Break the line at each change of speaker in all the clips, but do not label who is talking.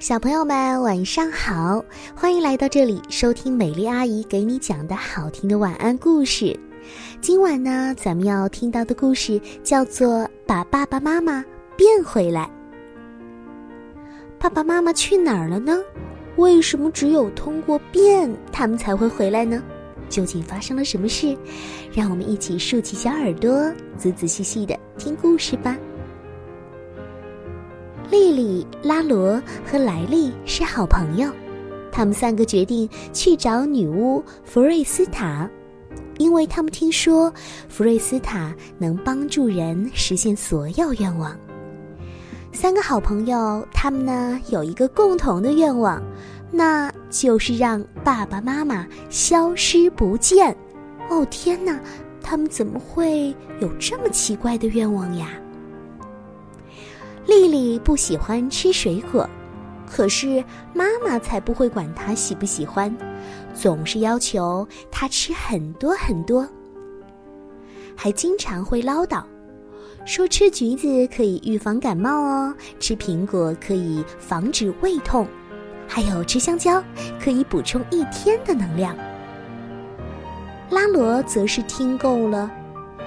小朋友们晚上好，欢迎来到这里收听美丽阿姨给你讲的好听的晚安故事。今晚呢，咱们要听到的故事叫做《把爸爸妈妈变回来》。爸爸妈妈去哪儿了呢？为什么只有通过变，他们才会回来呢？究竟发生了什么事？让我们一起竖起小耳朵，仔仔细细的听故事吧。莉莉、拉罗和莱利是好朋友，他们三个决定去找女巫弗瑞斯塔，因为他们听说弗瑞斯塔能帮助人实现所有愿望。三个好朋友，他们呢有一个共同的愿望，那就是让爸爸妈妈消失不见。哦天哪，他们怎么会有这么奇怪的愿望呀？丽丽不喜欢吃水果，可是妈妈才不会管她喜不喜欢，总是要求她吃很多很多，还经常会唠叨，说吃橘子可以预防感冒哦，吃苹果可以防止胃痛，还有吃香蕉可以补充一天的能量。拉罗则是听够了，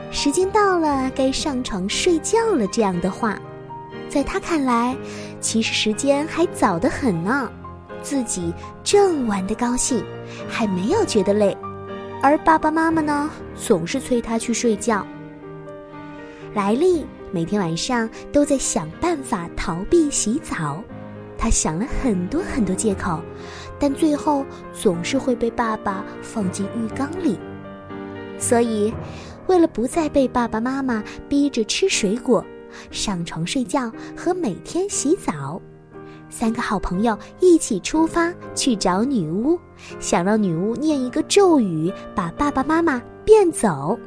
时间到了，该上床睡觉了这样的话。在他看来，其实时间还早得很呢，自己正玩得高兴，还没有觉得累，而爸爸妈妈呢，总是催他去睡觉。莱利每天晚上都在想办法逃避洗澡，他想了很多很多借口，但最后总是会被爸爸放进浴缸里。所以，为了不再被爸爸妈妈逼着吃水果。上床睡觉和每天洗澡，三个好朋友一起出发去找女巫，想让女巫念一个咒语，把爸爸妈妈变走。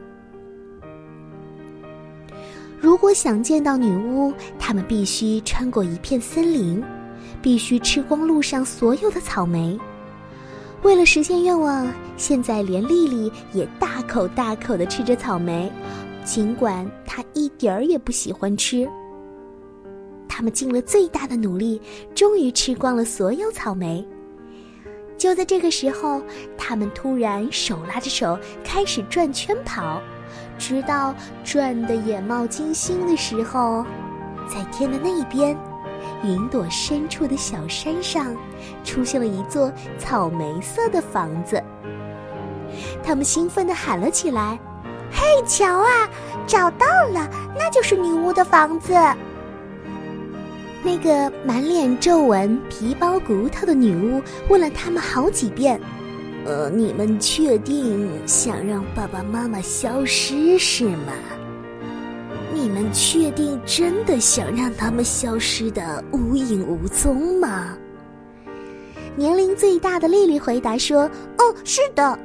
如果想见到女巫，他们必须穿过一片森林，必须吃光路上所有的草莓。为了实现愿望，现在连丽丽也大口大口的吃着草莓。尽管他一点儿也不喜欢吃，他们尽了最大的努力，终于吃光了所有草莓。就在这个时候，他们突然手拉着手开始转圈跑，直到转得眼冒金星的时候，在天的那一边，云朵深处的小山上，出现了一座草莓色的房子。他们兴奋地喊了起来。嘿，瞧啊，找到了，那就是女巫的房子。那个满脸皱纹、皮包骨头的女巫问了他们好几遍：“呃，你们确定想让爸爸妈妈消失是吗？你们确定真的想让他们消失的无影无踪吗？”年龄最大的丽丽回答说：“哦，是的。”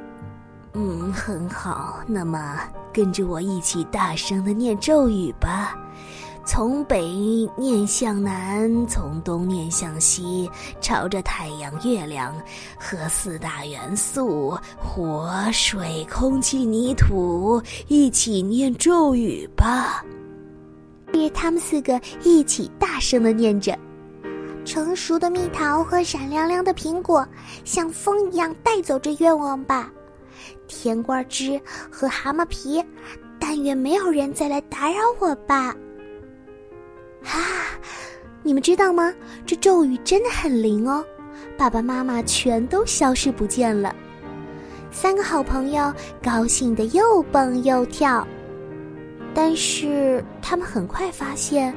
嗯，很好。那么，跟着我一起大声的念咒语吧。从北念向南，从东念向西，朝着太阳、月亮和四大元素——火、水、空气、泥土——一起念咒语吧。他们四个一起大声的念着：“成熟的蜜桃和闪亮亮的苹果，像风一样带走这愿望吧。”甜瓜汁和蛤蟆皮，但愿没有人再来打扰我吧。啊，你们知道吗？这咒语真的很灵哦！爸爸妈妈全都消失不见了。三个好朋友高兴的又蹦又跳，但是他们很快发现，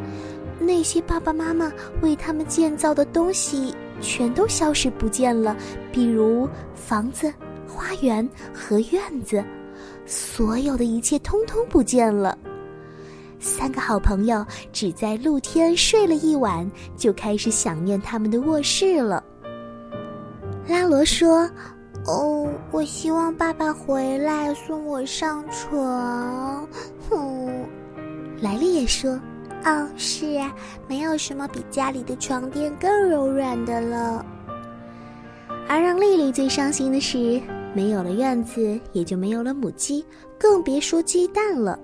那些爸爸妈妈为他们建造的东西全都消失不见了，比如房子。花园和院子，所有的一切通通不见了。三个好朋友只在露天睡了一晚，就开始想念他们的卧室了。拉罗说：“哦，我希望爸爸回来送我上床。”哼，莱利也说：“哦，是啊，没有什么比家里的床垫更柔软的了。”而让丽丽最伤心的是。没有了院子，也就没有了母鸡，更别说鸡蛋了。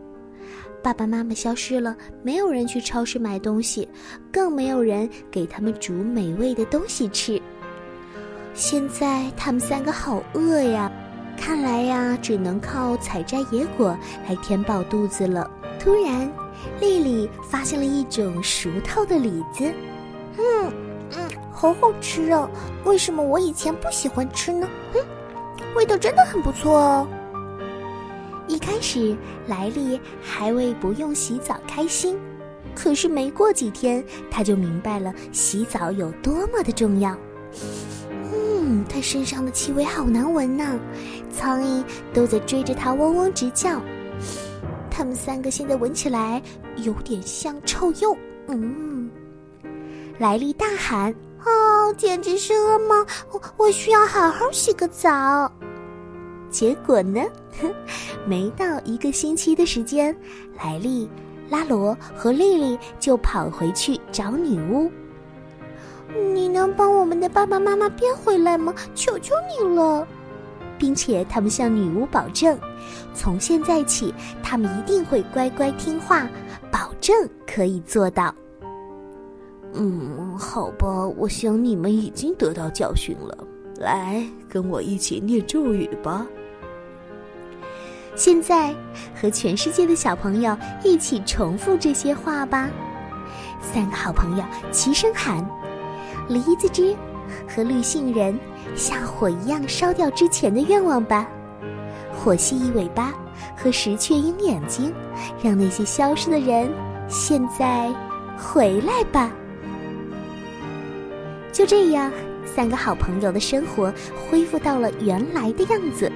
爸爸妈妈消失了，没有人去超市买东西，更没有人给他们煮美味的东西吃。现在他们三个好饿呀，看来呀，只能靠采摘野果来填饱肚子了。突然，丽丽发现了一种熟透的李子，
嗯嗯，好好吃哦！为什么我以前不喜欢吃呢？嗯，味道真的很不错哦。
一开始，莱利还为不用洗澡开心，可是没过几天，他就明白了洗澡有多么的重要。嗯，他身上的气味好难闻呐，苍蝇都在追着他嗡嗡直叫。他们三个现在闻起来有点像臭鼬。嗯，莱利大喊：“
哦，简直是噩梦！我我需要好好洗个澡。”
结果呢？没到一个星期的时间，莱利、拉罗和丽丽就跑回去找女巫。
你能帮我们的爸爸妈妈变回来吗？求求你了！
并且他们向女巫保证，从现在起，他们一定会乖乖听话，保证可以做到。
嗯，好吧，我想你们已经得到教训了。来，跟我一起念咒语吧。
现在和全世界的小朋友一起重复这些话吧。三个好朋友齐声喊：“梨子汁和绿杏仁像火一样烧掉之前的愿望吧。火蜥蜴尾巴和石雀鹰眼睛，让那些消失的人现在回来吧。”就这样，三个好朋友的生活恢复到了原来的样子。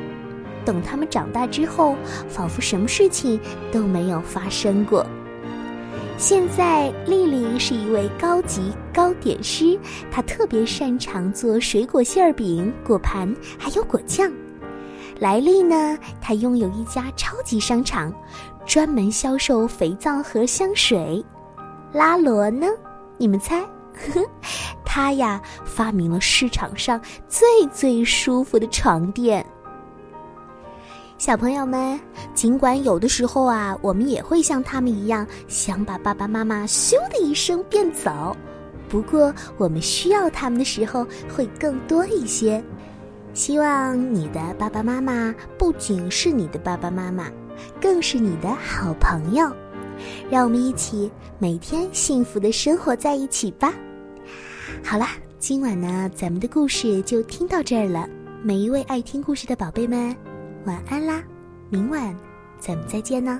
等他们长大之后，仿佛什么事情都没有发生过。现在，丽丽是一位高级糕点师，她特别擅长做水果馅儿饼、果盘，还有果酱。莱利呢，她拥有一家超级商场，专门销售肥皂和香水。拉罗呢，你们猜？他呀，发明了市场上最最舒服的床垫。小朋友们，尽管有的时候啊，我们也会像他们一样，想把爸爸妈妈咻的一声变走。不过，我们需要他们的时候会更多一些。希望你的爸爸妈妈不仅是你的爸爸妈妈，更是你的好朋友。让我们一起每天幸福的生活在一起吧。好啦，今晚呢，咱们的故事就听到这儿了。每一位爱听故事的宝贝们。晚安啦，明晚咱们再见呢。